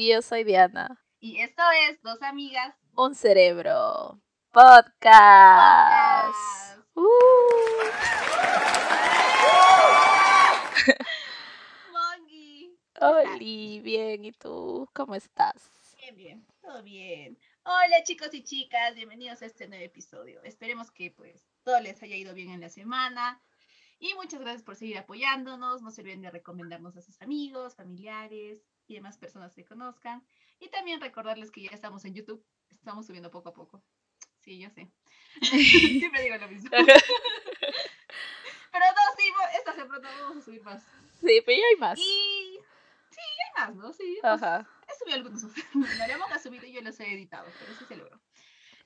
Y yo soy Diana. Y esto es Dos Amigas. Un Cerebro. Podcast. Uh. Mongi. Oli, bien, ¿y tú? ¿Cómo estás? Bien, bien, todo bien. Hola chicos y chicas, bienvenidos a este nuevo episodio. Esperemos que pues todo les haya ido bien en la semana. Y muchas gracias por seguir apoyándonos. No se olviden de recomendarnos a sus amigos, familiares y demás personas que conozcan. Y también recordarles que ya estamos en YouTube. Estamos subiendo poco a poco. Sí, yo sé. Siempre digo lo mismo. Pero no, sí, esta semana vamos a subir más. Sí, pero ya hay más. Y sí, hay más, ¿no? Sí. pues, Ajá. He subido algunos. María ha subido y yo los he editado, pero sí se logró.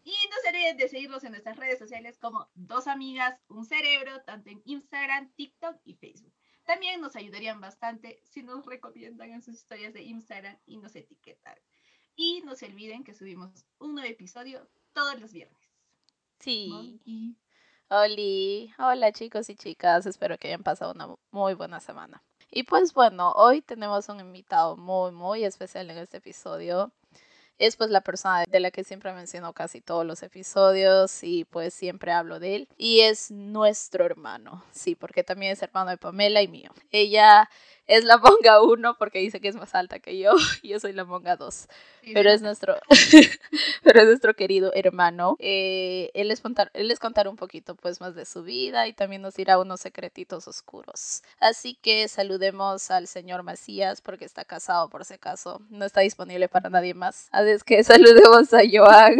Y no se olviden de seguirnos en nuestras redes sociales como Dos Amigas, Un Cerebro, tanto en Instagram, TikTok y Facebook. También nos ayudarían bastante si nos recomiendan en sus historias de Instagram y nos etiquetan. Y no se olviden que subimos un nuevo episodio todos los viernes. Sí. Monkey. Oli, hola chicos y chicas, espero que hayan pasado una muy buena semana. Y pues bueno, hoy tenemos un invitado muy, muy especial en este episodio. Es pues la persona de la que siempre menciono casi todos los episodios y pues siempre hablo de él. Y es nuestro hermano, sí, porque también es hermano de Pamela y mío. Ella es la monga 1 porque dice que es más alta que yo y yo soy la monga 2. Sí, Pero sí. es nuestro, pero es nuestro querido hermano. Eh, él, les contar, él les contará un poquito pues más de su vida y también nos dirá unos secretitos oscuros. Así que saludemos al señor Macías porque está casado por si acaso. No está disponible para nadie más. Así es que saludemos a Joan,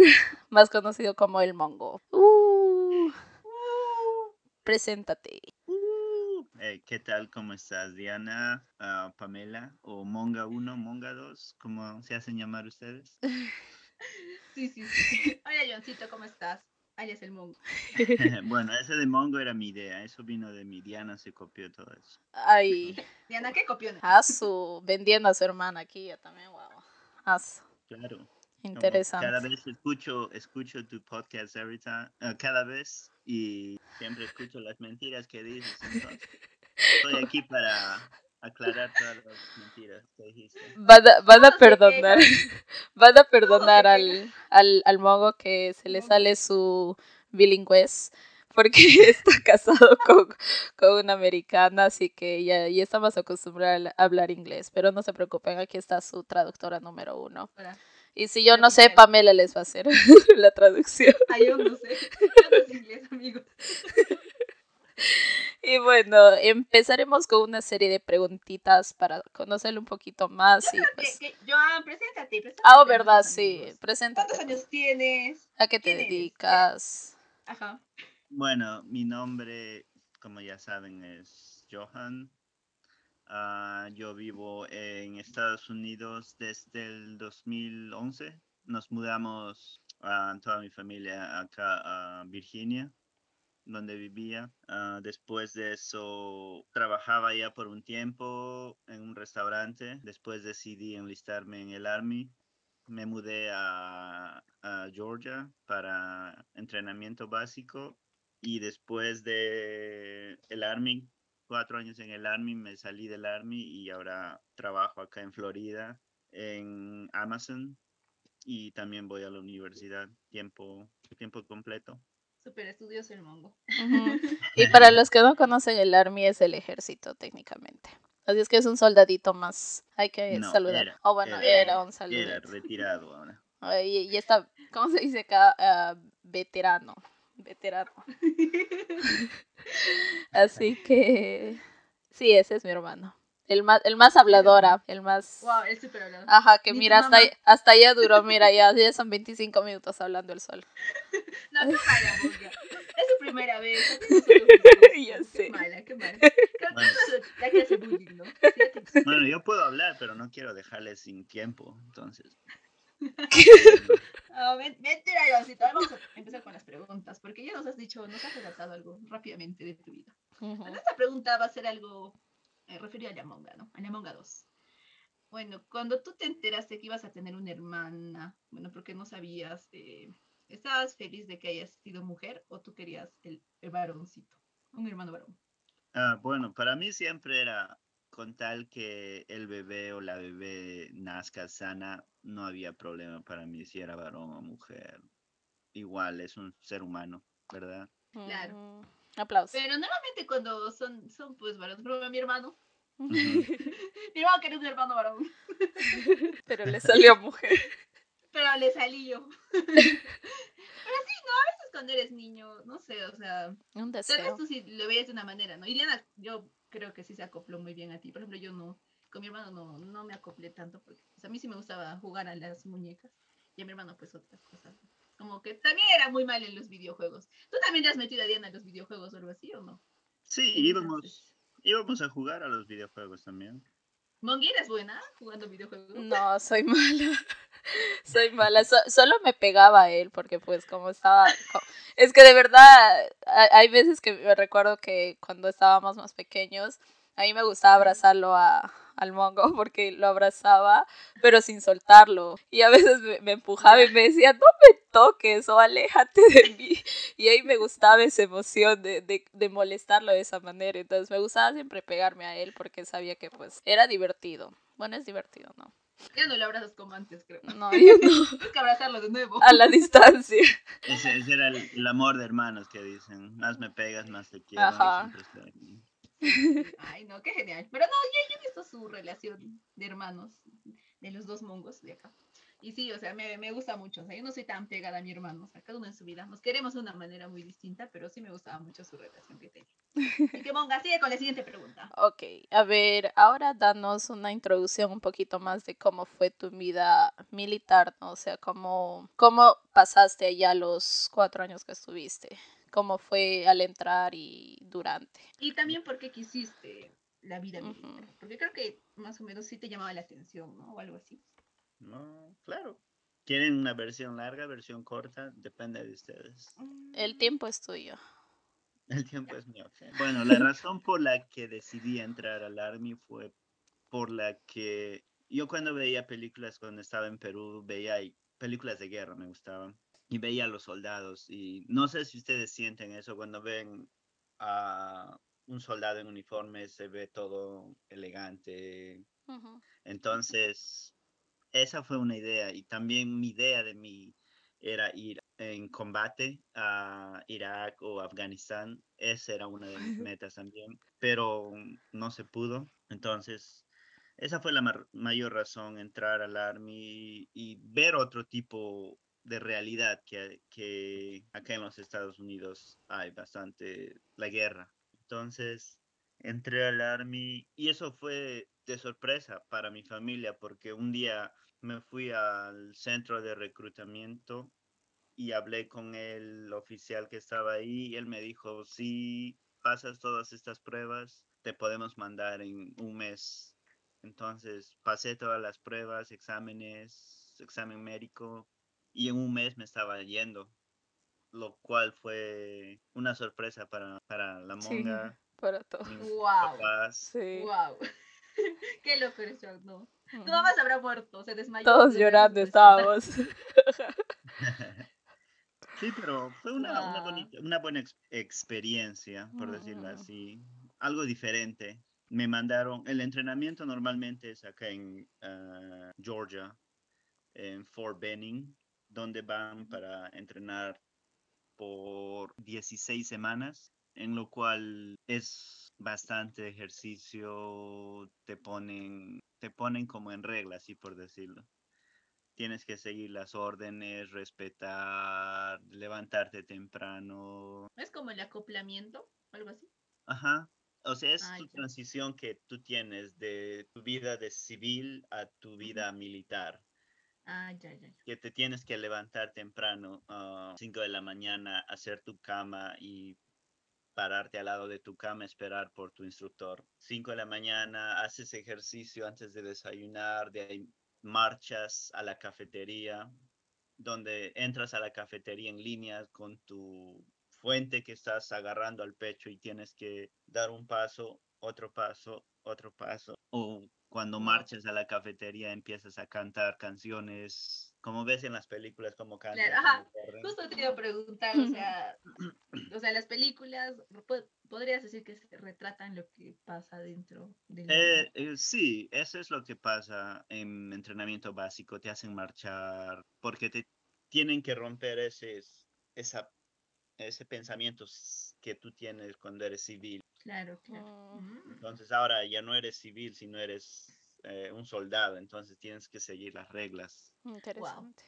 más conocido como el Mongo. Uh, preséntate. Uh, eh, ¿Qué tal? ¿Cómo estás, Diana? Ah, Pamela o Monga 1, Monga 2, ¿cómo se hacen llamar ustedes? Sí, sí, sí. Hola, Johncito, ¿cómo estás? Alias el Mongo. bueno, ese de Mongo era mi idea, eso vino de mi Diana, se copió todo eso. Ay, Diana, ¿qué copiona? a su vendiendo a su hermana aquí ya también, wow. Asu, Claro. como interesante. Cada vez escucho, escucho tu podcast every time, ah, cada vez y siempre escucho las mentiras que dices. Entonces, estoy aquí para aclarar todas las mentiras que dijiste. Van a, van a perdonar, van a perdonar al, al, al mongo que se le sale su bilingüez porque está casado con, con una americana, así que ya, ya estamos acostumbrados a hablar inglés, pero no se preocupen, aquí está su traductora número uno. Hola. Y si yo no sé. Pamela les va a hacer la traducción. Ay, yo no sé. Yo no sé inglés, amigos. Y bueno, empezaremos con una serie de preguntitas para conocerle un poquito más. Y Que- pues... que- Joan, preséntate, preséntate. Ah, a verdad, sí, preséntate. ¿Cuántos años tienes? ¿A qué te dedicas? Ajá. Bueno, mi nombre, como ya saben, es Johan. Ah, yo vivo en Estados Unidos desde el 2011. Nos mudamos a toda mi familia acá a Virginia, donde vivía. Ah, después de eso, trabajaba ya por un tiempo en un restaurante. Después decidí enlistarme en el Army. Me mudé a, a Georgia para entrenamiento básico y después de el Army, cuatro años en el Army, me salí del Army y ahora trabajo acá en Florida en Amazon y también voy a la universidad tiempo, tiempo completo. Super estudios el Mongo. Y para los que no conocen, el Army es el ejército técnicamente. Así es que es un soldadito más. Hay que No, saludar. era, oh, bueno, era, era, un Era saludo. retirado ahora. Y, y está, ¿cómo se dice acá? Ah, veterano. Veterano. Así que sí, ese es mi hermano. El más, el más habladora, el más... Wow, el super hablado. Ajá, que Ni mira, hasta, mamá. hasta allá duró, mira, ya, ya son 25 minutos hablando el sol. No, qué mala, Monga. Es su primera vez. Ya Qué sé. mala, qué mala. Creo que eso es la que hace bullying, ¿no? Sí, ya te- Bueno, yo puedo hablar, pero no quiero dejarles sin tiempo, entonces. Ven- Mentira, Vamos a empezar con las preguntas, porque ya nos has dicho, nos has relatado algo rápidamente de tu vida. Bueno, esta pregunta va a ser algo eh, referido a Yamonga, ¿no? A Yamonga 2. Bueno, cuando tú te enteraste que ibas a tener una hermana, bueno, porque no sabías, eh, ¿estabas feliz de que hayas sido mujer o tú querías el, el varoncito? Un hermano varón. Ah, bueno, para mí siempre era con tal que el bebé o la bebé nazca sana, no había problema para mí si era varón o mujer. Igual es un ser humano, ¿verdad? Claro. Aplausos. Pero normalmente cuando son, son pues varones, ejemplo, mi hermano, mi hermano que era un hermano varón, Pero le salió mujer. pero le salí yo. pero sí, no, a veces cuando eres niño, no sé, o sea, Un tal vez deseo. tú sí lo veías de una manera, ¿no? Ileana, yo creo que sí se acopló muy bien a ti. Por ejemplo, yo no, con mi hermano no, no me acoplé tanto porque pues, a mí sí me gustaba jugar a las muñecas y a mi hermano pues otras cosas. Como que también era muy mal en los videojuegos. ¿Tú también te has metido a Diana en los videojuegos o algo así o no? Sí, íbamos, íbamos a jugar a los videojuegos también. Mongi, ¿eres buena jugando videojuegos? No, soy mala. Soy mala. So- solo me pegaba a él porque pues como estaba... Es que de verdad ha- hay veces que me recuerdo que cuando estábamos más pequeños, a mí me gustaba abrazarlo a, al mongo porque lo abrazaba pero sin soltarlo. Y a veces me, me empujaba y me decía, no me toques o aléjate de mí. Y ahí me gustaba esa emoción de, de, de molestarlo de esa manera. Entonces me gustaba siempre pegarme a él porque sabía que pues era divertido. Bueno, es divertido, ¿no? Ya no lo abrazas como antes, creo. No, yo no. Tienes que abrazarlo de nuevo. A la distancia. Ese, ese era el, el amor de hermanos que dicen. Más me pegas, más te quiero. Ajá. Ay, no, qué genial. Pero no, yo he visto su relación de hermanos, de los dos mongos de acá. Y sí, o sea, me, me gusta mucho. O sea, yo no soy tan pegada a mi hermano. O sea, cada uno en su vida. Nos queremos de una manera muy distinta, pero sí me gustaba mucho su relación que tenía. Así que, Monga, sigue con la siguiente pregunta. Ok, a ver, ahora danos una introducción un poquito más de cómo fue tu vida militar, ¿no? O sea, cómo, cómo pasaste allá los cuatro años que estuviste, cómo fue al entrar y durante. Y también por qué quisiste la vida militar. Porque creo que más o menos sí te llamaba la atención, ¿no? O algo así. No, claro. ¿Quieren una versión larga, versión corta? Depende de ustedes. El tiempo es tuyo. El tiempo es mío. Bueno, la razón por la que decidí entrar al Army fue por la que yo cuando veía películas cuando estaba en Perú, veía películas de guerra, me gustaban, y veía a los soldados. Y no sé si ustedes sienten eso cuando ven a un soldado en uniforme, se ve todo elegante. Ujú. Entonces, esa fue una idea. Y también mi idea de mí era ir en combate a Irak o Afganistán. Esa era una de mis metas también, pero no se pudo. Entonces, esa fue la mar- mayor razón, entrar al Army y ver otro tipo de realidad que, que acá en los Estados Unidos hay bastante la guerra. Entonces, entré al Army y eso fue de sorpresa para mi familia porque un día me fui al centro de reclutamiento y hablé con el oficial que estaba ahí y él me dijo, si pasas todas estas pruebas, te podemos mandar en un mes. Entonces pasé todas las pruebas, exámenes, examen médico y en un mes me estaba yendo, lo cual fue una sorpresa para, para la Sí. monga. Para todo. mis Wow. papás. Sí. Wow. Qué loco eres, no. Tu mamá se habrá muerto, se desmayó. Todos llorando estábamos. Sí, pero fue una, una, bonita- una buena ex- experiencia, por decirlo así. Algo diferente. Me mandaron, el entrenamiento normalmente es acá en ah, Georgia, en Fort Benning, donde van para entrenar por 16 semanas, en lo cual es bastante ejercicio, te ponen, te ponen como en regla, así por decirlo tienes que seguir las órdenes, respetar, levantarte temprano. Es como el acoplamiento, algo así. Ajá. O sea, es Ah, tu transición que tú tienes de tu vida de civil a tu vida militar. Ah. Que te tienes que levantar temprano, a 5 de la mañana, hacer tu cama y pararte al lado de tu cama, esperar por tu instructor. 5 de la mañana, haces ejercicio antes de desayunar, de ahí marchas a la cafetería, donde entras a la cafetería en línea con tu fuente que estás agarrando al pecho y tienes que dar un paso, otro paso, otro paso. Cuando Wow. marchas a la cafetería empiezas a cantar canciones, como ves en las películas, como. Claro, ajá. Justo te iba a preguntar, o sea, o sea, las películas, po- podrías decir que se retratan lo que pasa dentro del... Eh, eh, sí, eso es lo que pasa en entrenamiento básico. Te hacen marchar porque te tienen que romper ese, esa, ese pensamiento que tú tienes cuando eres civil. Claro, claro. Mm. Entonces ahora ya no eres civil, sino eres eh, un soldado. Entonces tienes que seguir las reglas. Interesante.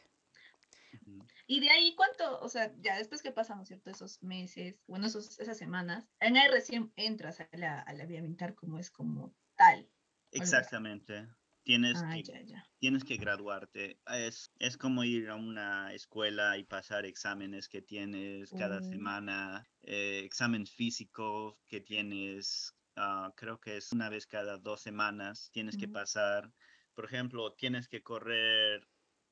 Y de ahí, ¿cuánto? O sea, ya después que pasamos, ¿cierto? Esos meses, bueno, esos, esas semanas, en ahí recién entras a la, a la vía militar como es como tal. Exactamente. Tienes Ah, que ya, ya. tienes que graduarte. Es, es como ir a una escuela y pasar exámenes que tienes cada Mm. semana, eh, exámenes físicos que tienes, ah, creo que es una vez cada dos semanas, tienes que pasar. Por ejemplo, tienes que correr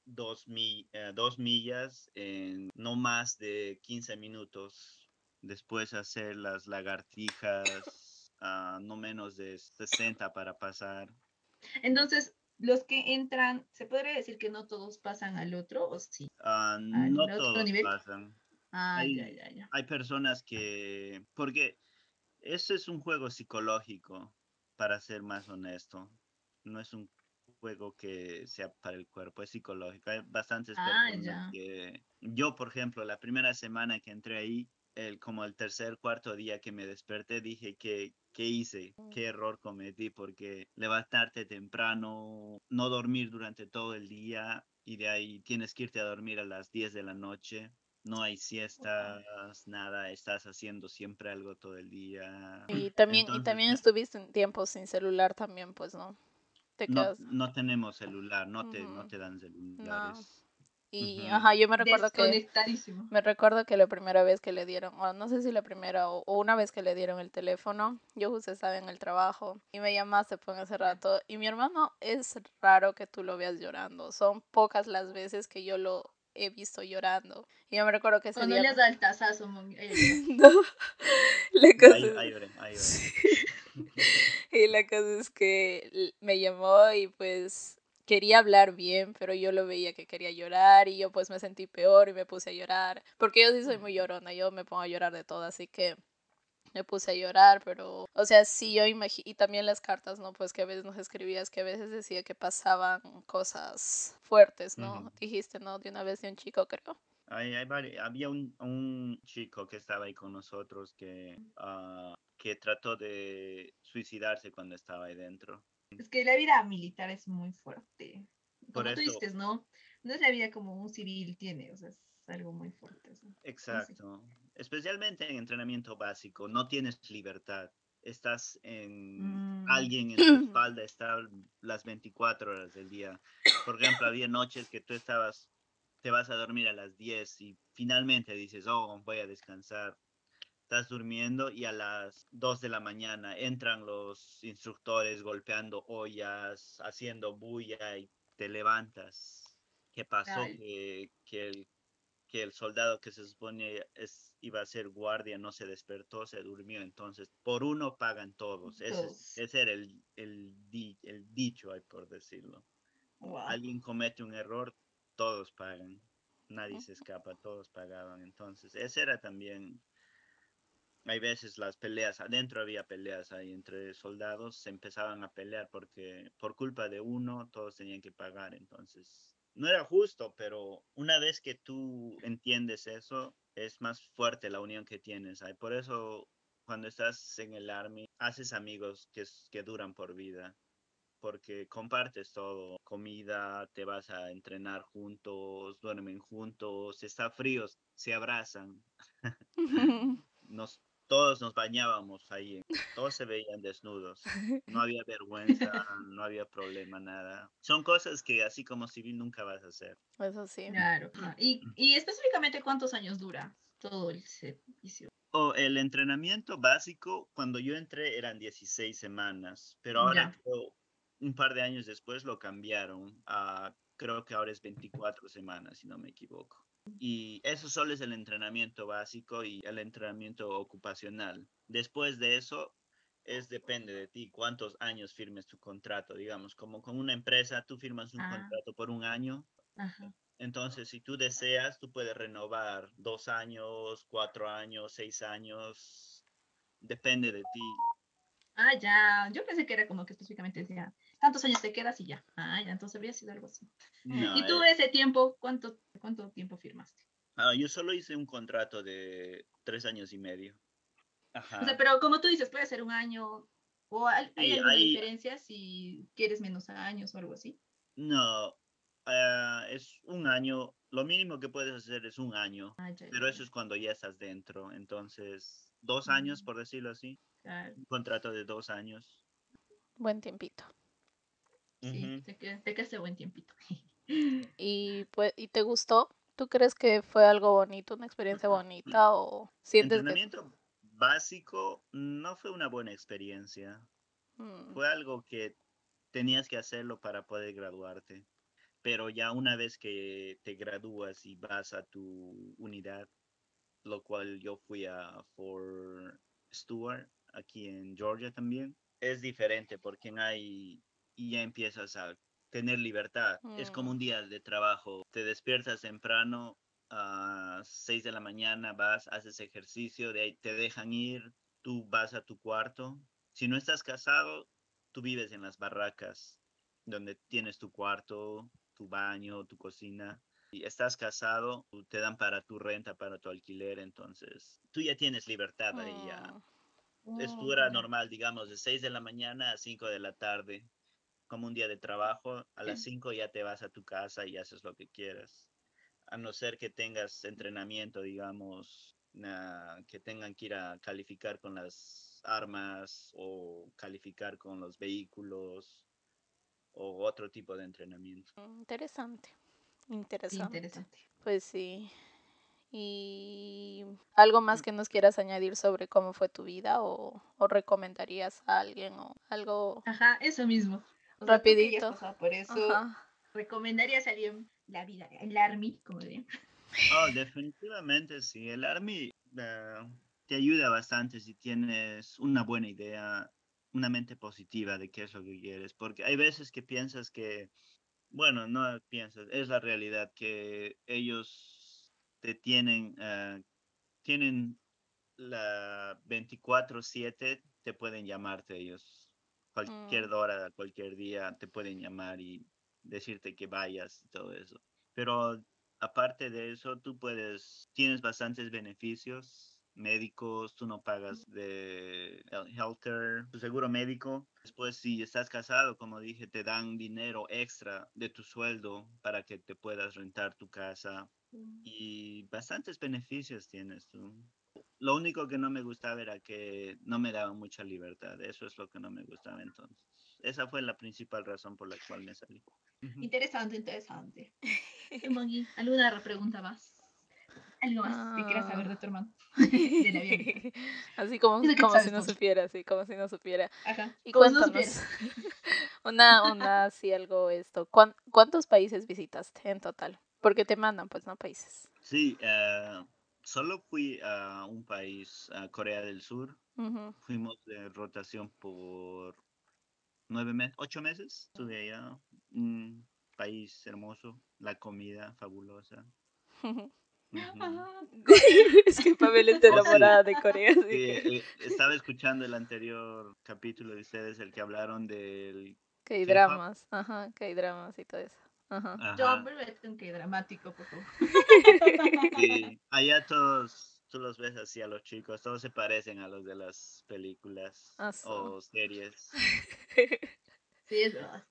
dos, mi- eh, dos millas en no más de 15 minutos. Después hacer las lagartijas, ah, no menos de 60 para pasar. Entonces, los que entran, ¿se podría decir que no todos pasan al otro o sí? Ah, ¿Al no otro todos nivel? pasan. Ah, Hay- ya, ya, ya. Hay personas que, porque eso es un juego psicológico, para ser más honesto. No es un juego que sea para el cuerpo, es psicológico. Hay bastantes Ah, personas ya. que, yo por ejemplo, la primera semana que entré ahí, el, como el tercer, cuarto día que me desperté, dije que, ¿qué hice? ¿Qué error cometí? Porque levantarte temprano, no dormir durante todo el día y de ahí tienes que irte a dormir a las 10 de la noche. No hay siestas, nada, estás haciendo siempre algo todo el día. Y también, y también estuviste un tiempo sin celular también, pues, ¿no? Te No, no tenemos celular, no te, no te dan celulares. Y, ajá, yo me recuerdo que. Me recuerdo que la primera vez que le dieron, o no sé si la primera o, o una vez que le dieron el teléfono, yo justo estaba en el trabajo y me llamaste por ese rato y mi hermano es raro que tú lo veas llorando, son pocas las veces que yo lo he visto llorando y yo me recuerdo que ese Cuando día... le dado el tazazo, mon- No, la cosa Ahí, es- ahí lloré, ahí lloré. y la cosa es que me llamó y pues quería hablar bien, pero yo lo veía que quería llorar y yo pues me sentí peor y me puse a llorar, porque yo sí soy muy llorona, yo me pongo a llorar de todo, así que me puse a llorar, pero, o sea, sí yo imagino, y también las cartas, ¿no? Pues que a veces nos escribías, que a veces decía que pasaban cosas fuertes, ¿no? Ujú. Dijiste, ¿no? De una vez de un chico, creo. Hay- hay vari- había un, un chico que estaba ahí con nosotros que, ah, que trató de suicidarse cuando estaba ahí dentro. Es que la vida militar es muy fuerte. Por Como tú eso- dices, ¿no? No es la vida como un civil tiene, o sea, es algo muy fuerte. o sea. Exacto. Especialmente en entrenamiento básico, no tienes libertad. Estás en Mm. alguien en tu espalda, está las 24 horas del día. Por ejemplo, había noches que tú estabas, te vas a dormir a las 10 y finalmente dices, oh, voy a descansar. Estás durmiendo y a las 2 de la mañana entran los instructores golpeando ollas, haciendo bulla y te levantas. ¿Qué pasó? Que, que el que el soldado que se supone es, iba a ser guardia no se despertó, se durmió. Entonces, por uno pagan todos. Ese, era el, el, di- el dicho, hay por decirlo. Wow. Alguien comete un error, todos pagan. Nadie se escapa, todos pagaban. Entonces, ese era también... Hay veces las peleas, adentro había peleas ahí entre soldados, se empezaban a pelear porque por culpa de uno todos tenían que pagar. Entonces, no era justo, pero una vez que tú entiendes eso, es más fuerte la unión que tienes ahí. Por eso, cuando estás en el army, haces amigos que, que duran por vida, porque compartes todo, comida, te vas a entrenar juntos, duermen juntos, está frío, se abrazan. Nos, todos nos bañábamos ahí, todos se veían desnudos. No había vergüenza, no había problema, nada. Son cosas que así como civil nunca vas a hacer. Eso sí. Claro. ah, Y, y específicamente, ¿cuántos años dura todo el servicio? O el entrenamiento básico, cuando yo entré eran 16 semanas, pero ahora Ya. creo, un par de años después lo cambiaron a, creo que ahora es 24 semanas, si no me equivoco. Y eso solo es el entrenamiento básico y el entrenamiento ocupacional. Después de eso, es depende de ti cuántos años firmes tu contrato, digamos, como con una empresa, tú firmas un Ah. contrato por un año Ajá. Entonces, si tú deseas, tú puedes renovar dos años, cuatro años, seis años. Depende de ti. Ah, ya. Yo pensé que era como que específicamente decía, tantos años te quedas y ya. Ah, ya, entonces habría sido algo así. No, ¿Y tú eh, ese tiempo, cuánto, cuánto tiempo firmaste? ah, yo solo hice un contrato de tres años y medio. Ajá. O sea, pero como tú dices, puede ser un año o hay, Sí, alguna hay- diferencia si quieres menos años o algo así. No, ah, es un año. Lo mínimo que puedes hacer es un año, Ah, ya, pero ya, eso es cuando ya estás dentro. Entonces, dos años, Mm. por decirlo así. claro. Un contrato de dos años. Buen tiempito. Sí, te, qued- te quedaste buen tiempito. ¿Y, pues, ¿Y te gustó? ¿Tú crees que fue algo bonito, una experiencia bonita o sientes que... Entrenamiento básico no fue una buena experiencia. Mm, Fue algo que tenías que hacerlo para poder graduarte. Pero ya una vez que te gradúas y vas a tu unidad, lo cual yo fui a Fort Stewart, aquí en Georgia también, es diferente porque hay y ya empiezas a tener libertad. Es como Mm. un día de trabajo. Te despiertas temprano a 6 de la mañana, vas, haces ejercicio, de ahí te dejan ir, tú vas a tu cuarto. Si no estás casado, tú vives en las barracas, donde tienes tu cuarto, tu baño, tu cocina. Y estás casado, te dan para tu renta, para tu alquiler, entonces tú ya tienes libertad ahí ya. mm, Es tu hora ya. normal, digamos, de 6 de la mañana a 5 de la tarde, como un día de trabajo. A las 5 ya te vas a tu casa y haces lo que quieras. A no ser que tengas entrenamiento, digamos, na- que tengan que ir a calificar con las armas o calificar con los vehículos o otro tipo de entrenamiento. Interesante. Sí, Interesante. interesante. Pues sí. ¿Y algo más que nos quieras añadir sobre cómo fue tu vida o, o recomendarías a alguien o algo Ajá, eso mismo. O sea, tú rapidito? pasado por eso, Ajá. ¿recomendarías a alguien la vida, el army, como dirían? Oh, definitivamente sí. El Army eh, te ayuda bastante si tienes una buena idea, una mente positiva de qué es lo que quieres. Porque hay veces que piensas que, bueno, no piensas, es la realidad que ellos te tienen, eh, tienen la 24/7, te pueden llamarte ellos. Cualquier Mm. hora, cualquier día, te pueden llamar y decirte que vayas y todo eso. Pero aparte de eso, tú puedes, tienes bastantes beneficios médicos, tú no pagas de healthcare, tu seguro médico. Después, si estás casado, como dije, te dan dinero extra de tu sueldo para que te puedas rentar tu casa y bastantes beneficios tienes tú. Lo único que no me gustaba era que no me daban mucha libertad. Eso es lo que no me gustaba entonces. Esa fue la principal razón por la cual me salí. Interesante, interesante. Moggy, ¿alguna pregunta más? ¿Algo más que quieras saber de tu hermano? de la vida. Así como, como si no mucho. supiera, sí, como si no supiera. Ajá. Y no cuéntanos, una, una, sí, algo esto. ¿Cuán- ¿Cuántos países visitaste en total? Porque te mandan, pues, no países. Sí, eh, solo fui a un país, a Corea del Sur. Fuimos de rotación por nueve meses, ocho meses. Estuve allá. Un país hermoso, la comida fabulosa. Es que Pamela está Oh, sí. enamorada de Corea. Sí, eh, estaba escuchando el anterior capítulo de ustedes, el que hablaron del... Que hay dramas, ajá, que hay dramas y todo eso. Ajá. Yo, Ajá, vuélvete un que dramático, por favor. sí. Allá todos, tú los ves así a los chicos, todos se parecen a los de las películas Ah, o series. Sí, es verdad.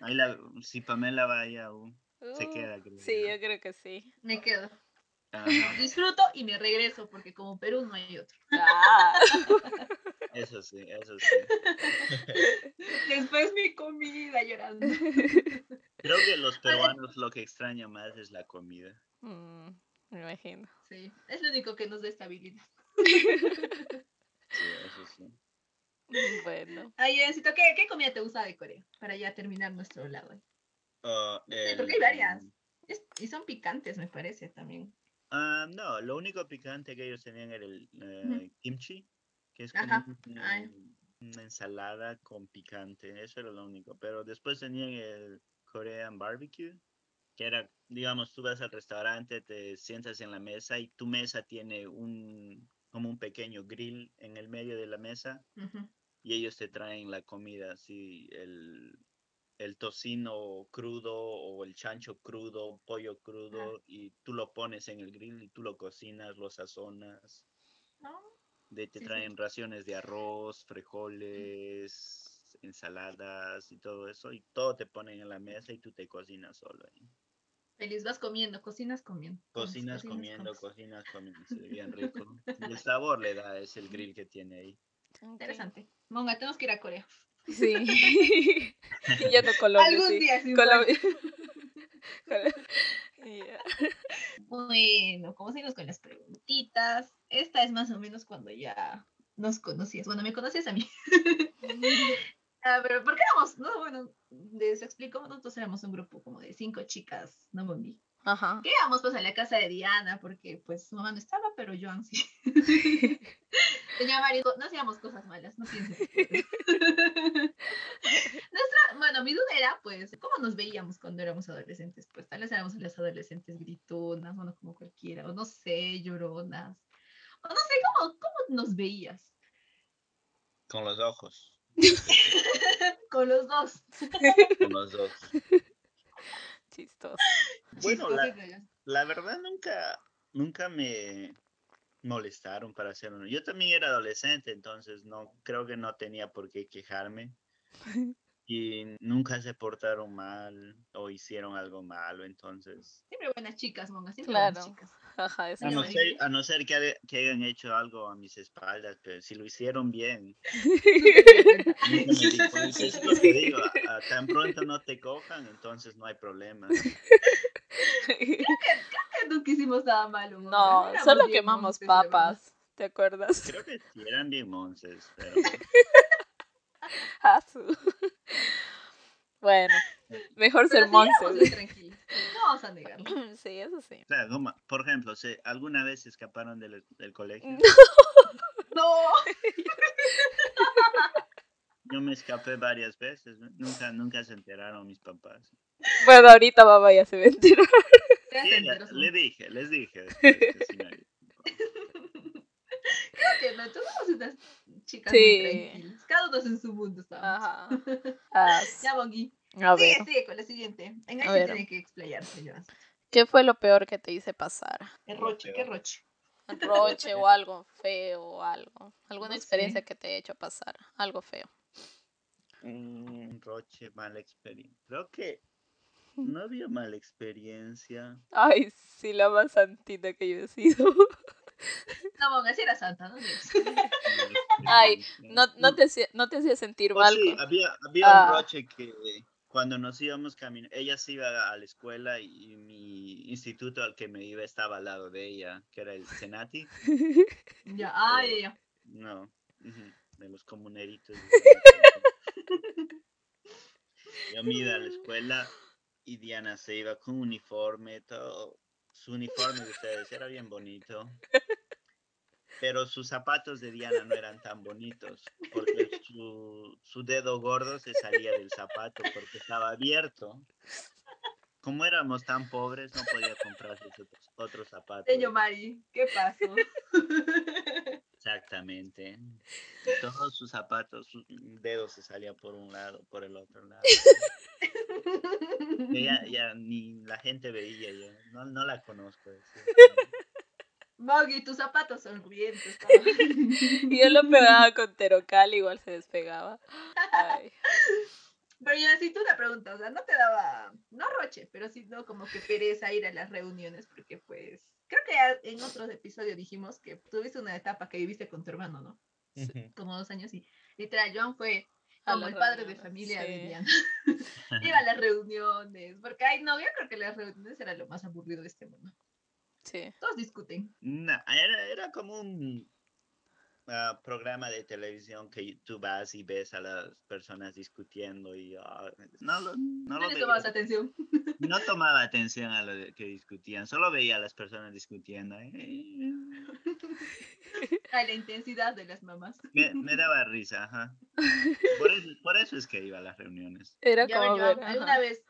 Ahí la, si Pamela va ahí aún, se Uh, queda, creo Sí, yo. yo creo que sí. Me quedo. Ajá, Disfruto y me regreso, porque como Perú no hay otro. Ah. eso sí, eso sí. Después mi comida llorando. Creo que los peruanos lo que extraña más es la comida. Mm, me imagino. Sí, es lo único que nos da estabilidad. Sí, eso sí. Bueno. Ay, Encito, ¿qué, ¿qué comida te gusta de Corea? Para ya terminar nuestro lado. Ah, Sí, porque hay el- varias. Es- y son picantes, me parece, también. Ah, no, lo único picante que ellos tenían era el eh, kimchi, que es como una ensalada con picante, eso era lo único. Pero después tenían el Korean barbecue, que era, digamos, tú vas al restaurante, te sientas en la mesa y tu mesa tiene un, como un pequeño grill en el medio de la mesa y ellos te traen la comida, así, el, el tocino crudo o el chancho crudo, pollo crudo, y tú lo pones en el grill y tú lo cocinas, lo sazonas. ¿No? De, te Sí, sí. traen raciones de arroz, frijoles, ensaladas y todo eso, y todo te ponen en la mesa y tú te cocinas solo ahí. Feliz, vas comiendo, cocinas comiendo. Cocinas comiendo, comes. cocinas comiendo, se ve bien rico. Y el sabor le da, es el grill que tiene ahí. Interesante. Monga, tenemos que ir a Corea. Sí. ya no Colombia, Algún sí. día, sí, Colombia. Ya. Bueno, como seguimos con las preguntitas, esta es más o menos cuando ya nos conocías. Bueno, me conocías a mí. Ah, pero ¿por qué éramos? No, bueno, les explico, nosotros éramos un grupo como de cinco chicas, no Bondi. Ajá. Que íbamos pues a la casa de Diana, porque pues su mamá no estaba, pero Joan sí. Tenía marido, no hacíamos cosas malas, no piensen. Nuestra, bueno, mi duda era, pues, ¿cómo nos veíamos cuando éramos adolescentes? Pues tal vez éramos las adolescentes gritonas, bueno, como cualquiera, o no sé, lloronas, no sé, ¿cómo, cómo nos veías? Con los ojos, Con los dos. con los dos. Chistoso. Bueno, la, la verdad nunca, nunca me molestaron para hacer uno. Yo también era adolescente, entonces no creo que no tenía por qué quejarme. Y nunca se portaron mal o hicieron algo malo, entonces. Siempre buenas chicas, Monga, siempre Claro. buenas chicas. Ajá, A no ser, a no ser que, que hayan hecho algo a mis espaldas, pero si lo hicieron bien. Es lo que digo, a- a tan pronto no te cojan, entonces no hay problema. Nunca hicimos nada malo. Monga, No, éramos solo bien quemamos monces, la verdad. papas. ¿Te acuerdas? Creo que sí eran bien monces, pero. Bueno, mejor Pero ser tranquilos. No vamos a negarlo. Sí, eso sí. O sea, como, por ejemplo, ¿se- ¿alguna vez se escaparon del, del colegio? No. Yo me escapé varias veces, ¿no? nunca, nunca se enteraron mis papás. Bueno, ahorita mamá ya se va a enterar. Ya Sí, su le dije, les dije. sí me- Creo que no, todos somos unas chicas Sí. muy tranquilas. Cada uno en su mundo. Ajá. Ah, Ya, Bongi. a ver, Sigue, sigue con la siguiente. En ahí sí tiene que explayarse, Joan. ¿qué fue lo peor que te hice pasar? Qué roche, qué roche. ¿Un roche o algo feo o algo? ¿Alguna No experiencia sé. que te haya hecho pasar? Algo feo. Un roche, mala experiencia. Creo que no había mala experiencia. Ay, sí, la más santita que yo he sido. No, Bonga, si era santa, ¿no? Ay, No, no, te, hacía- no te hacía sentir Oh, mal. sí, había, había Ah. un roche que cuando nos íbamos caminando, ella se iba a la escuela y mi instituto al que me iba estaba al lado de ella, que era el Senati. Ya, ay, ya. No, de los comuneritos. Yo me iba a la escuela y Diana se iba con uniforme, todo. Su uniforme de ustedes era bien bonito. Pero sus zapatos de Diana no eran tan bonitos, porque su, su dedo gordo se salía del zapato porque estaba abierto. Como éramos tan pobres, no podía comprarse otros, otros zapatos. Señor Mari, ¿qué pasó? Exactamente. Todos sus zapatos, sus dedos se salían por un lado, por el otro lado. Ya, ya ni la gente veía, yo no, no la conozco. así. Moggy, tus zapatos son rubientes. Y yo lo pegaba con terocal, igual se despegaba. Ay, Pero ya, si tú te preguntas, o sea, no te daba, no roche, pero sí, no, como que pereza ir a las reuniones, porque pues, creo que ya en otros episodios dijimos que tuviste una etapa que viviste con tu hermano, ¿no? Como dos años y literal, Joan fue como el padre de familia sí. Diana. Iba a las reuniones, porque, ay, no, yo creo que las reuniones era lo más aburrido de este mundo. sí. Todos discuten. No, era, era como un ah, programa de televisión que tú vas y ves a las personas discutiendo y ah, no, lo, no, No, lo le veía. tomabas atención. no tomaba atención a lo de- que discutían, solo veía a las personas discutiendo. eh, Ay, la intensidad de las mamás. Me, me daba risa, ajá. Por eso, por eso es que iba a las reuniones. Era Ya, a ver, como ver, ¿alguna ajá. vez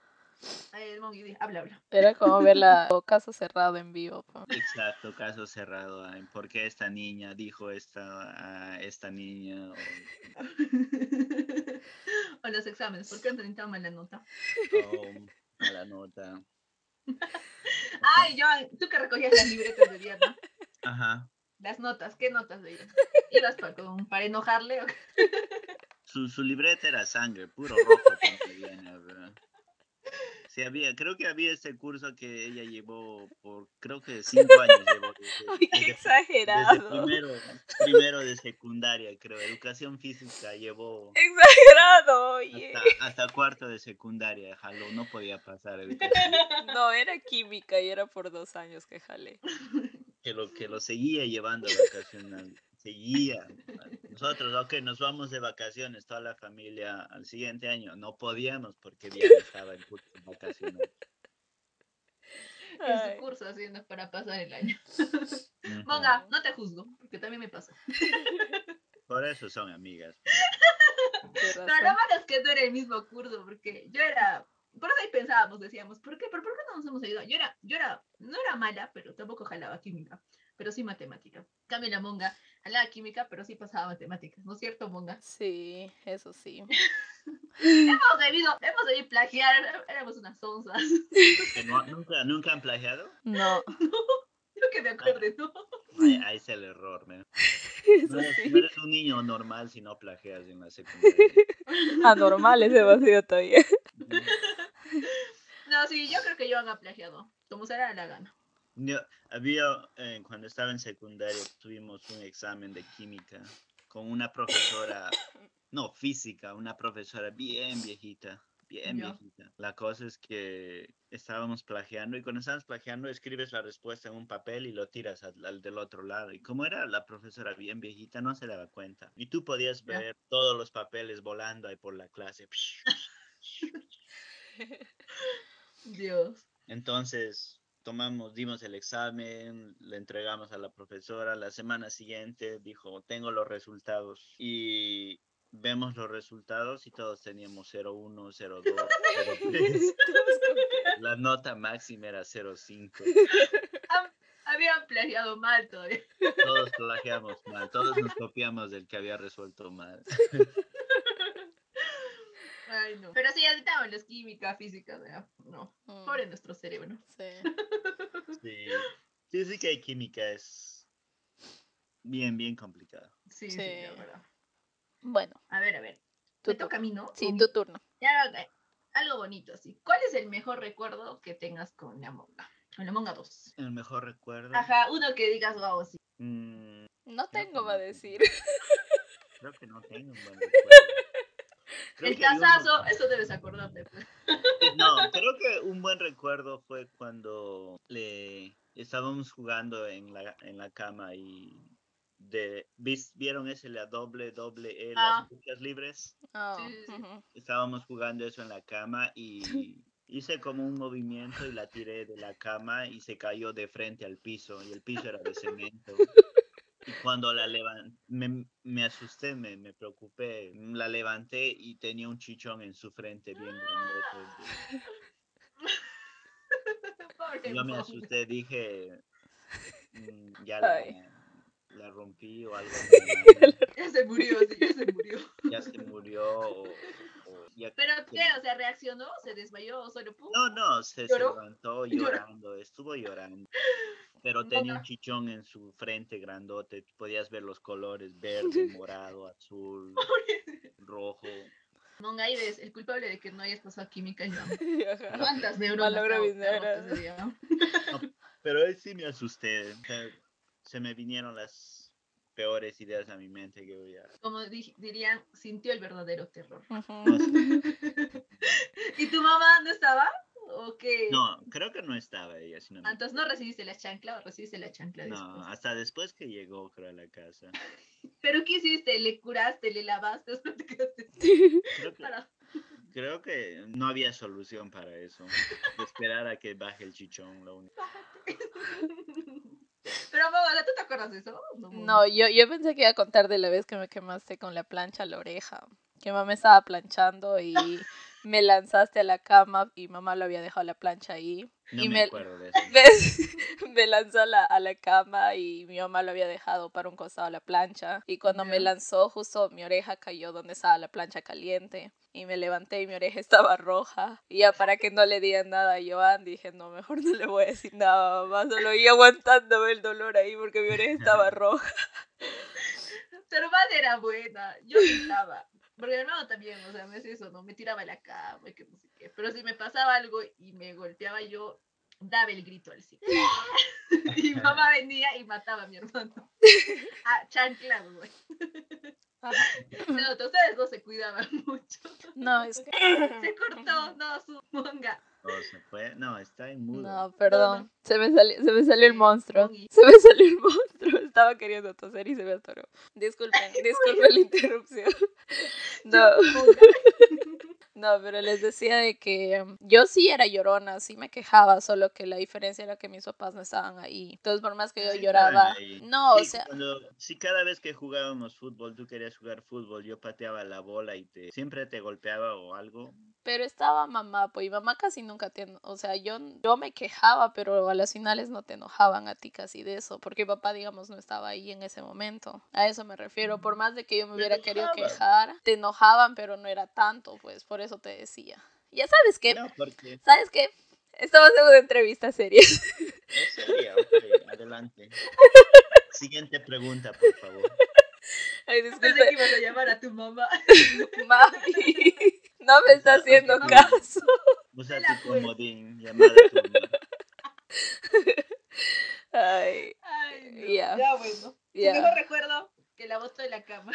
Habla, habla. Era como ver la o caso cerrado en vivo. Exacto, caso cerrado. ¿Por qué esta niña dijo esta a esta niña? O, o los exámenes, ¿por qué han tenido tan mala nota? o mala nota. Ay, Joan, tú que recogías las libretas de día, ¿no? Ajá. Las notas, ¿qué notas veías? ¿Ibas pa- con- para enojarle o? Su, su libreta era sangre, puro rojo con viene, ¿verdad? Sí, había, creo que había este curso que ella llevó por, creo que cinco años llevó. Desde, Uy, qué desde- desde exagerado. primero, primero de secundaria, creo. Educación física llevó Exagerado, oye. hasta, hasta cuarto de secundaria, jaló, no podía pasar educación. No, era química y era por dos años que jalé. Que lo, que lo seguía llevando vacacional. Seguía. Nosotros, ok, nos vamos de vacaciones, toda la familia al siguiente año. No podíamos porque ya estaba el curso vacacional. En Ay, su curso haciendo para pasar el año. Monga, no te juzgo, porque también me pasó. Por eso son amigas. Pero lo malo es que no era el mismo curso, porque yo era. Por eso ahí pensábamos, decíamos, ¿por qué? ¿Pero por qué no nos hemos ayudado? Yo era, yo era, no era mala, pero tampoco jalaba química, pero sí matemática. Cambio la monga, jalaba química, pero sí pasaba matemáticas, ¿no es cierto, monga? Sí, eso sí. Hemos debido, hemos debido plagiar, éramos unas onzas. No- ¿Nunca, ¿Nunca han plagiado? No, Yo que me acuerdo, ¿no? Ahí, ahí es el error, man. eso No eres, sí. no eres un niño normal si no plagias en la secundaria. Anormal ese vacío todavía. No, sí, yo creo que yo han plagiado, como será la gana. Yo, había, eh, cuando estaba en secundaria, tuvimos un examen de química con una profesora, no, física, una profesora bien viejita, bien viejita. La cosa es que estábamos plagiando y cuando estábamos plagiando escribes la respuesta en un papel y lo tiras al, al del otro lado. Y como era la profesora bien viejita, no se daba cuenta. Y tú podías ver todos los papeles volando ahí por la clase. Dios. Entonces, tomamos, dimos el examen, le entregamos a la profesora. La semana siguiente dijo, tengo los resultados. Y vemos los resultados y todos teníamos 01, 02, 03. La nota máxima era 05. Habían plagiado mal todavía. Todos plagiamos mal, todos nos copiamos del que había resuelto mal. Ay, no. Pero sí, ahorita los química, física, ¿verdad? no. Mm, Pobre nuestro cerebro. sí. Sí, sí, sí que hay química es bien, bien complicado. Sí, sí, Sí. de verdad. Bueno, A ver, a ver. tu Me toca a turno. mí, ¿no? Sí, O tu turno. Ya. Algo bonito así. ¿Cuál es el mejor recuerdo que tengas con la monga? Con la monga 2. El mejor recuerdo. Ajá, uno que digas, wow, sí. mm, No tengo, va a decir. Creo que no tengo un buen recuerdo. Creo el casazo, eso debes acordarte. Pues. No, creo que un buen recuerdo fue cuando le estábamos jugando en la, en la cama y de, ¿vis- ¿vieron ese la doble, doble E, Ah. las luchas libres? Oh, Sí, sí, sí. ujú. Estábamos jugando eso en la cama y hice como un movimiento y la tiré de la cama y se cayó de frente al piso y el piso era de cemento. Y cuando la levanté, me, me asusté, me, me preocupé, la levanté y tenía un chichón en su frente bien. Pobre Yo me asusté, dije, "Mm, ya la. La rompí o algo. Ya se murió, sí, ya se murió. ya se murió o, o ya- Pero, ¿qué? O sea, ¿reaccionó? ¿Se desmayó? ¿O solo pum? No, no, se, levantó Lloró. llorando, estuvo llorando. Pero tenía un chichón en su frente grandote, podías ver los colores, verde, morado, azul, rojo. Monga, ahí ves, el culpable de que no hayas pasado química, yo. Ajá. ¿Cuántas neuronas Malogro día? Pero ahí sí me asusté, o sea, se me vinieron las peores ideas a mi mente que voy a... Como di- dirían, sintió el verdadero terror. ¿Y tu mamá no estaba? ¿O qué? no, creo que no estaba ella, sino Ah, Entonces no recibiste la chancla o recibiste la chancla No, después. hasta después que llegó, creo, a la casa. ¿Pero qué hiciste? ¿Le curaste? ¿Le lavaste? ¿O te quedaste Creo que, para- creo que no había solución para eso. Esperar a que baje el chichón, lo único. Pero Monga, ¿tú te acuerdas de eso? No, yo, yo pensé que iba a contar de la vez que me quemaste con la plancha a la oreja. Que mamá estaba planchando y me lanzaste a la cama y mamá lo había dejado la plancha ahí. No y me, me- acuerdo de eso. Me lanzó a la, a la cama y mi mamá lo había dejado para un costado a la plancha. Y cuando me lanzó, justo mi oreja cayó donde estaba la plancha caliente. Y me levanté y mi oreja estaba roja. Y ya para que no le digan nada a Joan, dije, no, mejor no le voy a decir nada a mamá. Solo iba aguantándome el dolor ahí porque mi oreja estaba roja. Tu hermana era buena, yo gritaba. Porque mi hermano también, o sea, me hacía eso, ¿no? Me tiraba la cama y que no sé qué. Pero si me pasaba algo y me golpeaba, yo daba el grito al sí. y mamá venía y mataba a mi hermano. A chanclas, güey. No, ustedes no se cuidaban mucho. No, es que... Se cortó, no, su monga. Oh, se fue. No, está en mudo. No, perdón. Se, me salió, se me salió el monstruo. Se me salió el monstruo. Estaba queriendo toser y se me atoró. Disculpen, disculpen la interrupción. No, Monga. No, pero les decía de que um, yo sí era llorona, sí me quejaba, solo que la diferencia era que mis papás no estaban ahí. Entonces, por más que yo Sí, lloraba, no, o Sí, sea, cuando- si cada vez que jugábamos fútbol tú querías jugar fútbol, yo pateaba la bola y te siempre te golpeaba o algo. pero estaba mamá, pues y mamá casi nunca te, o sea, yo, yo me quejaba, pero a las finales no te enojaban a ti casi de eso, porque papá, digamos, no estaba ahí en ese momento. A eso me refiero, por más de que yo me hubiera querido quejar, te enojaban, pero no era tanto, pues, por eso te decía. Ya sabes qué, No, porque ¿sabes qué? Estamos en una entrevista seria. es seria. ok, adelante. Siguiente pregunta, por favor. Ay, Pensé que disculpe, ibas a llamar a tu mamá. mami. No me está haciendo Ok. caso. Usa tu comodín, llamada a tu mamá. Ay, Ay, no. Ya. Ya, bueno. Tu mejor recuerdo que la botó de la cama.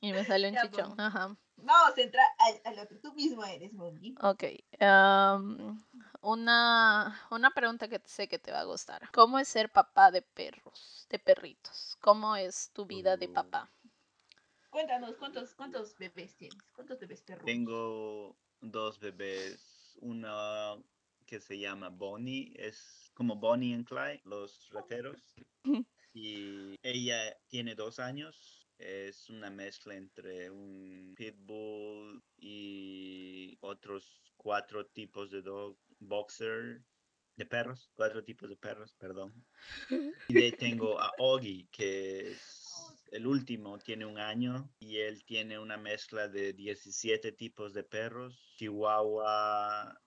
Y me salió un Ya, chichón. pues. Ajá. Vamos a entrar al, a lo que tú mismo eres, Mongi. Ok. am, una, una pregunta que sé que te va a gustar. ¿Cómo es ser papá de perros, de perritos? ¿Cómo es tu vida de Uh. papá? Cuéntanos, ¿cuántos, cuántos bebés tienes? ¿Cuántos bebés perros? Tengo dos bebés. Una que se llama Bonnie, es como Bonnie and Clyde, los rateros. Y ella tiene dos años. Es una mezcla entre un pitbull y otros cuatro tipos de dog, boxer, de perros, cuatro tipos de perros, perdón. Y de ahí tengo a Oggy, que es el último, tiene un año y él tiene una mezcla de 17 tipos de perros, Chihuahua,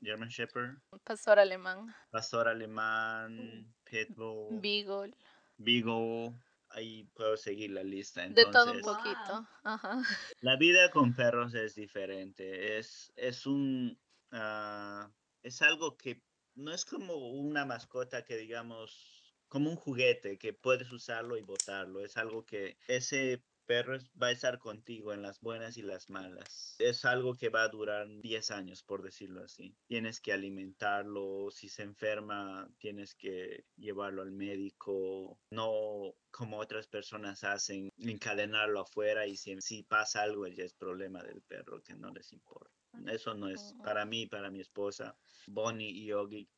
German Shepherd, Pastor alemán, Pastor Alemán, Pitbull, Beagle, Beagle, ahí puedo seguir la lista. de todo un Entonces, poquito. Ajá. la vida con perros es diferente. Es, es un ah, es algo que no es como una mascota que digamos como un juguete que puedes usarlo y botarlo. Es algo que ese perro es- va a estar contigo en las buenas y las malas. Es algo que va a durar 10 años, por decirlo así. Tienes que alimentarlo, si se enferma, tienes que llevarlo al médico, no como otras personas hacen, encadenarlo afuera y si, si pasa algo ya es problema del perro, que no les importa. Eso no es para mí, para mi esposa, Bonnie y Yogi.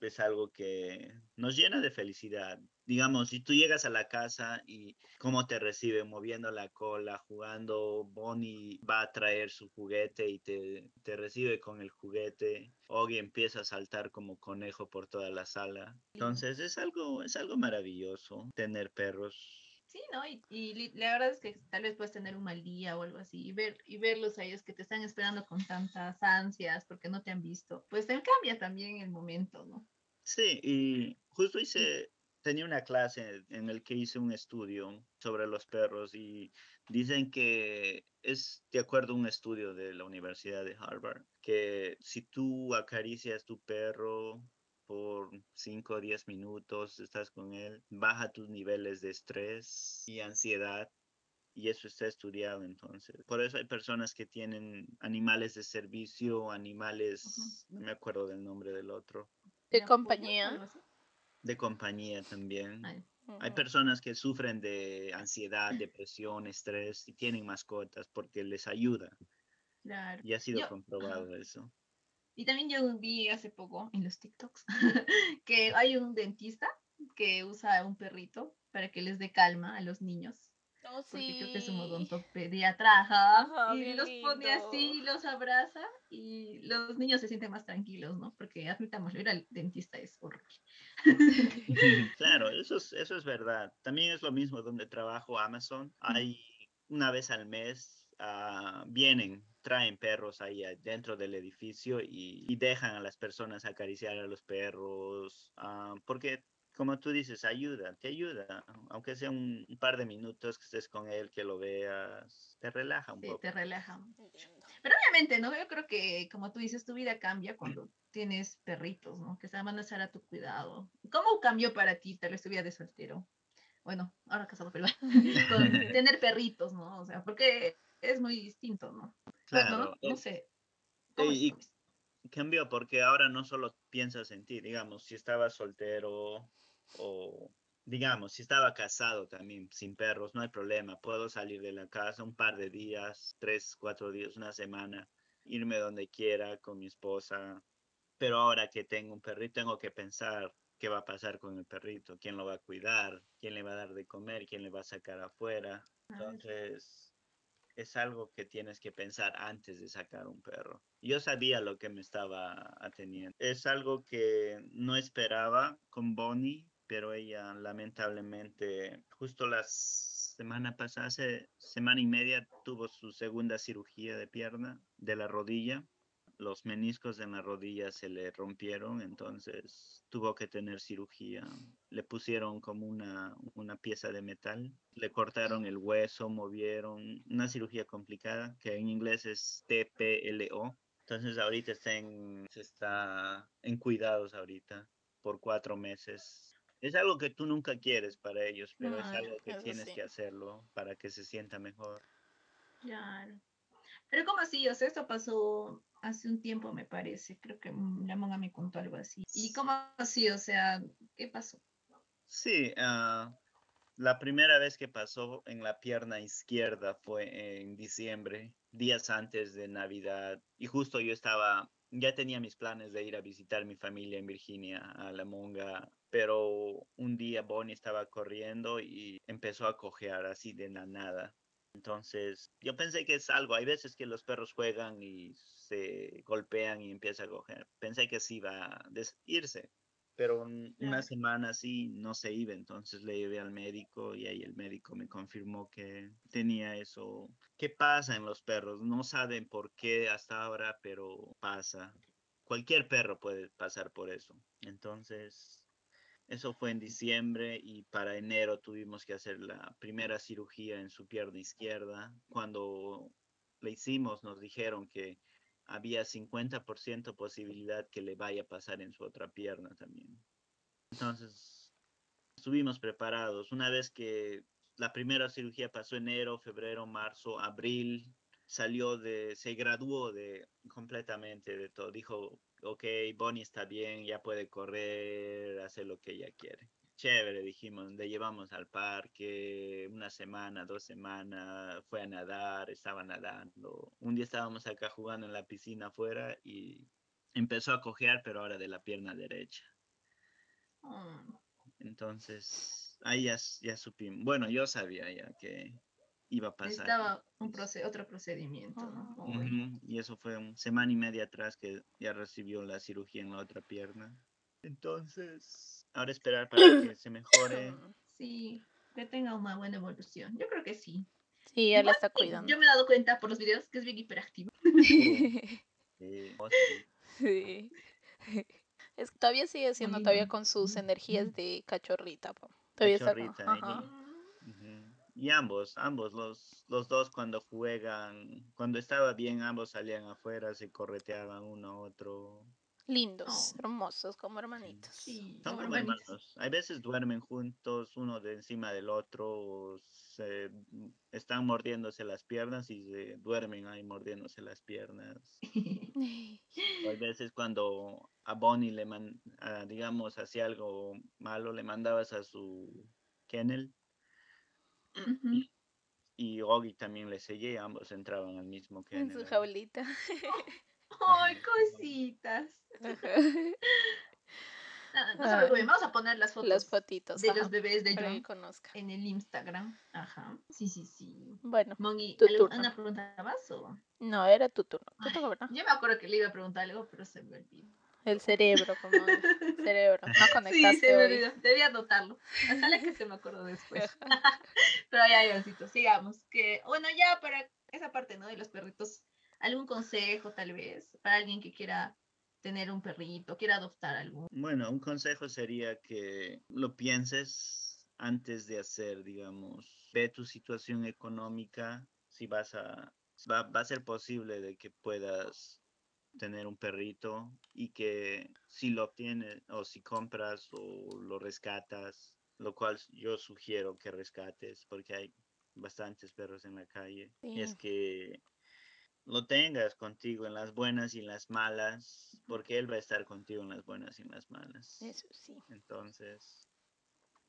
Es algo que nos llena de felicidad. Digamos, si tú llegas a la casa y cómo te recibe, moviendo la cola, jugando, Bonnie va a traer su juguete y te, te recibe con el juguete. Oggy empieza a saltar como conejo por toda la sala. Entonces es algo, es algo maravilloso tener perros. Sí, ¿no? Y, la verdad es que tal vez puedes tener un mal día o algo así y, ver, y verlos a ellos que te están esperando con tantas ansias porque no te han visto. Pues te cambia también el momento, ¿no? Sí, y justo hice, tenía una clase en el que hice un estudio sobre los perros y dicen que es de acuerdo a un estudio de la Universidad de Harvard, que si tú acaricias tu perro por 5 o 10 minutos, estás con él, baja tus niveles de estrés y ansiedad. Y eso está estudiado entonces. Por eso hay personas que tienen animales de servicio, animales, no me acuerdo del nombre del otro, ¿De compañía? De compañía también. Ay, Hay personas que sufren de ansiedad, depresión, estrés y tienen mascotas porque les ayuda. claro. Y ha sido Yo- comprobado eso. Y también yo vi hace poco en los TikToks que hay un dentista que usa un perrito para que les dé calma a los niños. Oh, porque creo que es un sí. odontopediatra, ajá, Ajá, y los pone lindo. así, los abraza y los niños se sienten más tranquilos, ¿no? Porque admitámoslo, ir al dentista es horrible. Claro, eso es, eso es verdad. También es lo mismo donde trabajo Amazon. Hay una vez al mes, ah, vienen, traen perros ahí dentro del edificio y, y dejan a las personas acariciar a los perros, ah, porque como tú dices, ayuda, te ayuda, aunque sea un, un par de minutos que estés con él, que lo veas, te relaja un Sí, poco. te relaja. Pero obviamente, ¿no? Yo creo que, como tú dices, tu vida cambia cuando tienes perritos, ¿no? Que se van a estar a tu cuidado. ¿Cómo cambió para ti tal vez tu vida de soltero? Bueno, ahora casado, pero con tener perritos, ¿no? O sea, porque es muy distinto, ¿no? Claro, Bueno, no eh, sé. ¿Cómo y- pues? cambió porque ahora no solo piensas en ti, digamos, si estaba soltero o, digamos, si estaba casado también, sin perros, no hay problema, puedo salir de la casa un par de días, tres, cuatro días, una semana, irme donde quiera con mi esposa, pero ahora que tengo un perrito, tengo que pensar qué va a pasar con el perrito, quién lo va a cuidar, quién le va a dar de comer, quién le va a sacar afuera. Entonces, es algo que tienes que pensar antes de sacar un perro. Yo sabía lo que me estaba ateniendo. Es algo que no esperaba con Bonnie, pero ella lamentablemente justo la semana pasada, hace semana y media, tuvo su segunda cirugía de pierna, de la rodilla. Los meniscos en la rodilla se le rompieron, entonces tuvo que tener cirugía. Le pusieron como una, una pieza de metal, le cortaron el hueso, movieron, una cirugía complicada que en inglés es TPLO. Entonces ahorita está en, está en cuidados ahorita por cuatro meses. Es algo que tú nunca quieres para ellos, pero es algo que tienes sí. que hacerlo para que se sienta mejor. Claro. Pero ¿cómo así? O sea, esto pasó hace un tiempo, me parece. Creo que la monga me contó algo así. ¿Y cómo así? O sea, ¿qué pasó? Sí, ah, la primera vez que pasó en la pierna izquierda fue en diciembre, días antes de Navidad, y justo yo estaba, ya tenía mis planes de ir a visitar mi familia en Virginia, a La Monga, pero un día Bonnie estaba corriendo y empezó a cojear así de la nada. Entonces, yo pensé que es algo, hay veces que los perros juegan y se golpean y empieza a coger. Pensé que sí iba a irse, pero un- una semana así no se iba, entonces le llevé al médico y ahí el médico me confirmó que tenía eso. ¿Qué pasa en los perros? No saben por qué hasta ahora, pero pasa. Cualquier perro puede pasar por eso. Entonces, eso fue en diciembre y para enero tuvimos que hacer la primera cirugía en su pierna izquierda. Cuando la hicimos nos dijeron que había 50% posibilidad que le vaya a pasar en su otra pierna también. Entonces, estuvimos preparados. Una vez que la primera cirugía pasó enero, febrero, marzo, abril, salió de, se graduó de completamente de todo. Dijo, ok, Bonnie está bien, ya puede correr, hacer lo que ella quiere. Chévere, dijimos, le llevamos al parque una semana, dos semanas, fue a nadar, estaba nadando. Un día estábamos acá jugando en la piscina afuera y empezó a cojear, pero ahora de la pierna derecha. Mm, Entonces, ahí ya, ya supimos. Bueno, yo sabía ya que iba a pasar. Necesitaba un proce- otro procedimiento, ¿no? Y eso fue una semana y media atrás que ya recibió la cirugía en la otra pierna. Entonces, ahora esperar para que se mejore. Sí, que tenga una buena evolución. Yo creo que sí. Sí, él Igual está cuidando. Yo me he dado cuenta por los videos que es bien hiperactivo. Sí, oh, sí. Sí. Es que todavía sigue siendo todavía con sus energías de cachorrita. po. Todavía está con- ajá. Y ambos, ambos, los, los dos cuando juegan, cuando estaba bien, ambos salían afuera, se correteaban uno a otro. Lindos, Oh. hermosos, como hermanitos. Sí, Son como hermanitos. hermanos. Hay veces duermen juntos, uno de encima del otro, o se están mordiéndose las piernas y se duermen ahí mordiéndose las piernas. Hay veces cuando a Bonnie le man, ah, digamos, hacía algo malo, le mandabas a su kennel Ujú. y Oggy también le seguía, ambos entraban al mismo En kennel. su jaulita. Ay, cositas. No, no se preocupen, vamos a poner las fotos Las fotitos. de ajá, los bebés de para que John conozca. en el Instagram. Ajá. Sí, sí, sí. Bueno, Mongi, Tu ¿algo- turno. ¿una pregunta más o...? no, era tu turno. Ay. Yo me acuerdo que le iba a preguntar algo, pero se me olvidó. El cerebro, como el cerebro. No Sí, conectaste se me hoy. olvidó. Debía anotarlo. Ojalá que se me acuerdo después. Pero ya, Ivancito, sigamos. Que, bueno, ya para esa parte, ¿no? De los perritos, algún consejo tal vez para alguien que quiera tener un perrito, quiera adoptar algún. Bueno, un consejo sería que lo pienses antes de hacer, digamos, ve tu situación económica, si vas a, va, va a ser posible de que puedas tener un perrito y que si lo obtienes o si compras o lo rescatas, lo cual yo sugiero que rescates porque hay bastantes perros en la calle, es Sí. que lo tengas contigo en las buenas y en las malas, porque él va a estar contigo en las buenas y en las malas. Eso sí. Entonces,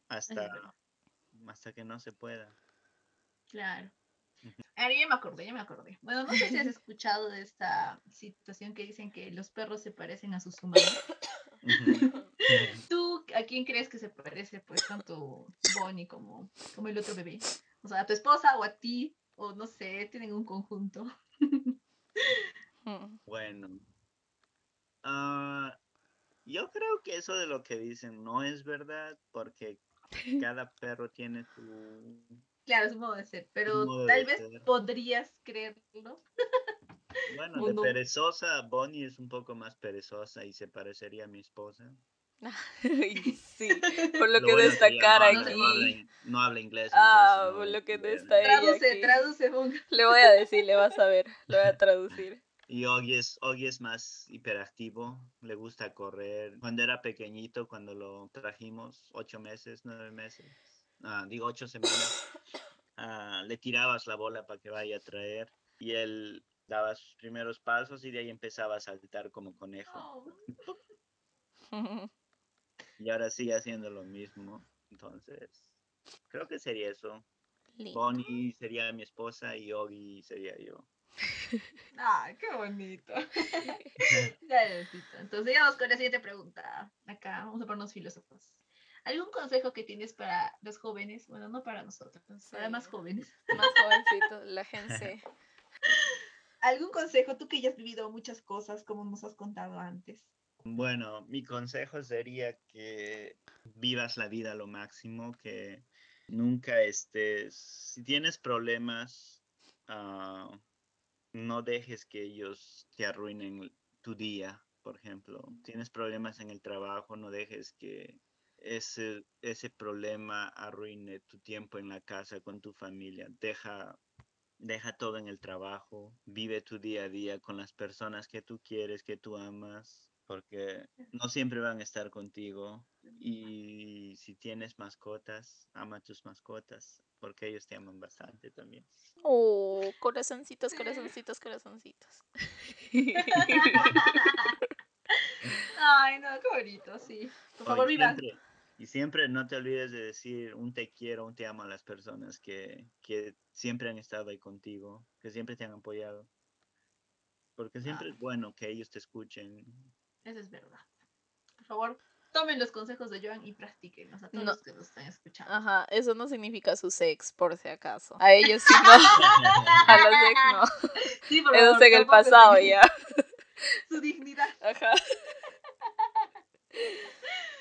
hasta, hasta que no se pueda. Claro. Ahora ya me acordé, ya me acordé. Bueno, no sé si has escuchado de esta situación que dicen que los perros se parecen a sus humanos. ¿Tú a quién crees que se parece, pues, tanto Bonnie como, como el otro bebé? O sea, a tu esposa o a ti, o no sé, tienen un conjunto. Mm. Bueno, ah, yo creo que eso de lo que dicen no es verdad, porque cada perro tiene su... Claro, es un modo de ser, pero modo tal vez ser. podrías creerlo. Bueno, ¿O de no? perezosa, Bonnie es un poco más perezosa y se parecería a mi esposa. Sí, por lo Lo que bueno de esta que ella cara no habla- aquí. no habla no habla inglés. Ah, entonces por lo que de entender. esta ella Traduce, aquí. traduce. Le voy a decir, le vas a ver, lo voy a traducir. Y Oggy es, Oggy es más hiperactivo, le gusta correr. Cuando era pequeñito, cuando lo trajimos, ocho meses, nueve meses, ah, digo ocho semanas, ah, le tirabas la bola para que vaya a traer y él daba sus primeros pasos y de ahí empezaba a saltar como conejo. Y ahora sigue haciendo lo mismo. Entonces, creo que sería eso. Lindo. Bonnie sería mi esposa y Oggy sería yo. Ay, qué bonito. Entonces, vamos con la siguiente pregunta. Acá vamos a ponernos filósofos. ¿Algún consejo que tienes para los jóvenes? Bueno, no para nosotros, para más jóvenes. Más jovencito, la gente. ¿Algún consejo, tú que ya has vivido muchas cosas, como nos has contado antes? Bueno, mi consejo sería que vivas la vida a lo máximo, que nunca estés, si tienes problemas, ah, no dejes que ellos te arruinen tu día, por ejemplo. Tienes problemas en el trabajo, no dejes que ese, ese problema arruine tu tiempo en la casa con tu familia. Deja, deja todo en el trabajo, vive tu día a día con las personas que tú quieres, que tú amas porque no siempre van a estar contigo. Y si tienes mascotas, ama a tus mascotas, porque ellos te aman bastante también. Oh, corazoncitos, corazoncitos, corazoncitos. Ay, no, qué bonito, sí. Por favor, vivan. siempre, y siempre no te olvides de decir un te quiero, un te amo a las personas que, que siempre han estado ahí contigo, que siempre te han apoyado. Porque siempre Ah. es bueno que ellos te escuchen. Eso es verdad. Por favor, tomen los consejos de Joan y practíquenlos a todos No. los que nos están escuchando. Ajá, eso no significa su sex, por si acaso. A ellos sí no, a los ex no. Sí, por Eso en el pasado ya. Su dignidad. Ajá.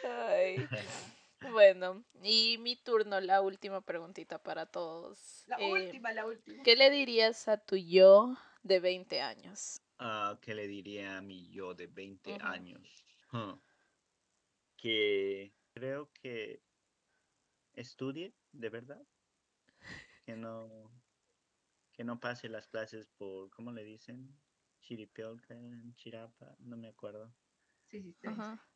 Ay. Bueno, y mi turno, la última preguntita para todos. La Eh, última, la última. ¿Qué le dirías a tu yo de 20 años? Ah, ¿Qué le diría a mi yo de 20 Ujú. años? Huh. Que creo que estudie, de verdad. Que no, que no pase las clases por, ¿cómo le dicen? Chiripiolca, chirapa, no me acuerdo. Sí, sí. Ajá.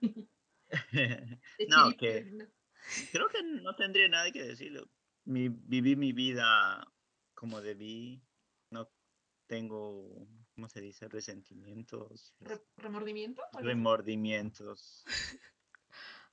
No, que- creo que no tendría nada que decirlo. Mi, viví mi vida como debí. No tengo, ¿cómo se dice? Resentimientos, Re- ¿Remordimiento? ¿O algo así? remordimientos.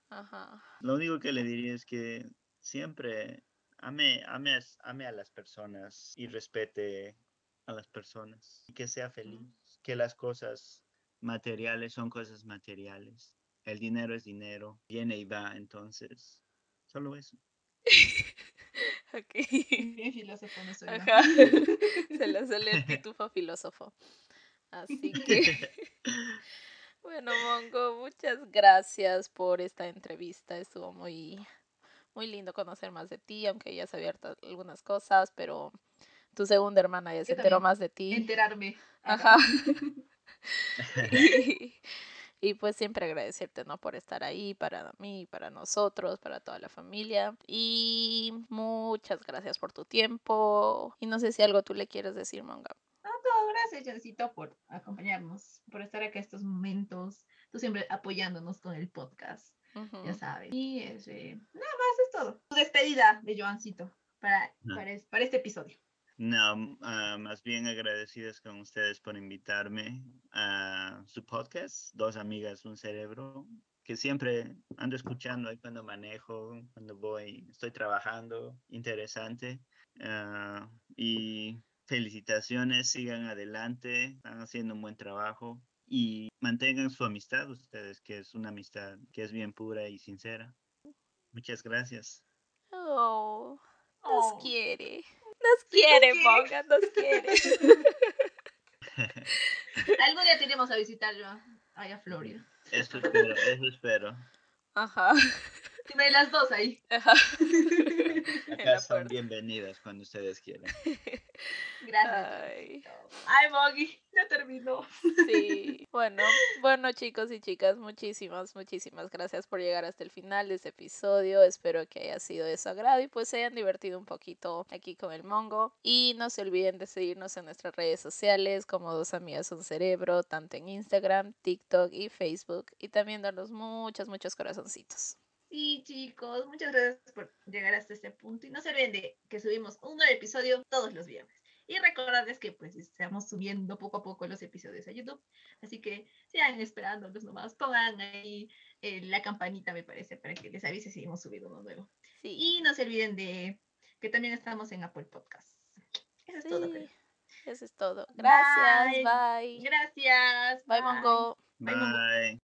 Ajá. Lo único que le diría es que siempre ame, ame a las personas y respete a las personas y que sea feliz, que las cosas materiales son cosas materiales. El dinero es dinero, viene y va, entonces, solo eso. Ok. Bien filósofo no soy. Ajá. Se le sale el pitufo filósofo. Así que, bueno, Mongo, muchas gracias por esta entrevista. Estuvo muy, muy lindo conocer más de ti, aunque ya sabía algunas cosas, pero tu segunda hermana ya se enteró más de ti. Enterarme. Ajá. y, y pues siempre agradecerte, ¿no? Por estar ahí para mí, para nosotros, para toda la familia. Y muchas gracias por tu tiempo. Y no sé si algo tú le quieres decir, Monga. No, todo, gracias, Jancito, por acompañarnos, por estar acá estos momentos. Tú siempre apoyándonos con el podcast, ya sabes. Y este, nada más es todo. Tu despedida de Joancito para, No. para, para este episodio. No, ah, más bien agradecidos con ustedes por invitarme a su podcast, Dos Amigas, Un Cerebro, que siempre ando escuchando ahí cuando manejo, cuando voy, estoy trabajando, interesante. Ah, y felicitaciones, sigan adelante, están haciendo un buen trabajo y mantengan su amistad ustedes, que es una amistad que es bien pura y sincera. Muchas gracias. Oh, nos Oh. quiere. Nos quiere. Monga, nos quiere. Algún día tenemos a visitarlo allá a Florida. Eso espero, eso espero. Ajá. Dime las dos ahí. Ajá. Acá son bienvenidas cuando ustedes quieran. Gracias. Ay. Ay, Moggy, ya terminó. Sí, bueno, bueno chicos y chicas, muchísimas, muchísimas gracias por llegar hasta el final de este episodio. Espero que haya sido de su agrado y pues se hayan divertido un poquito aquí con el Mongo. Y no se olviden de seguirnos en nuestras redes sociales como Dos Amigas Un Cerebro, tanto en Instagram, TikTok y Facebook. Y también darnos muchos, muchos corazoncitos. Sí, chicos, muchas gracias por llegar hasta este punto. Y no se olviden de que subimos un nuevo episodio todos los viernes. Y recordarles que pues estamos subiendo poco a poco los episodios a YouTube. Así que sigan esperándolos nomás. Pongan ahí eh, la campanita, me parece, para que les avise si hemos subido uno nuevo. Sí, Y no se olviden de que también estamos en Apple Podcasts. Eso es todo. creo. eso es todo. Gracias, Bye. bye. Gracias. Bye, Mongo. Bye, Mongo. Bye.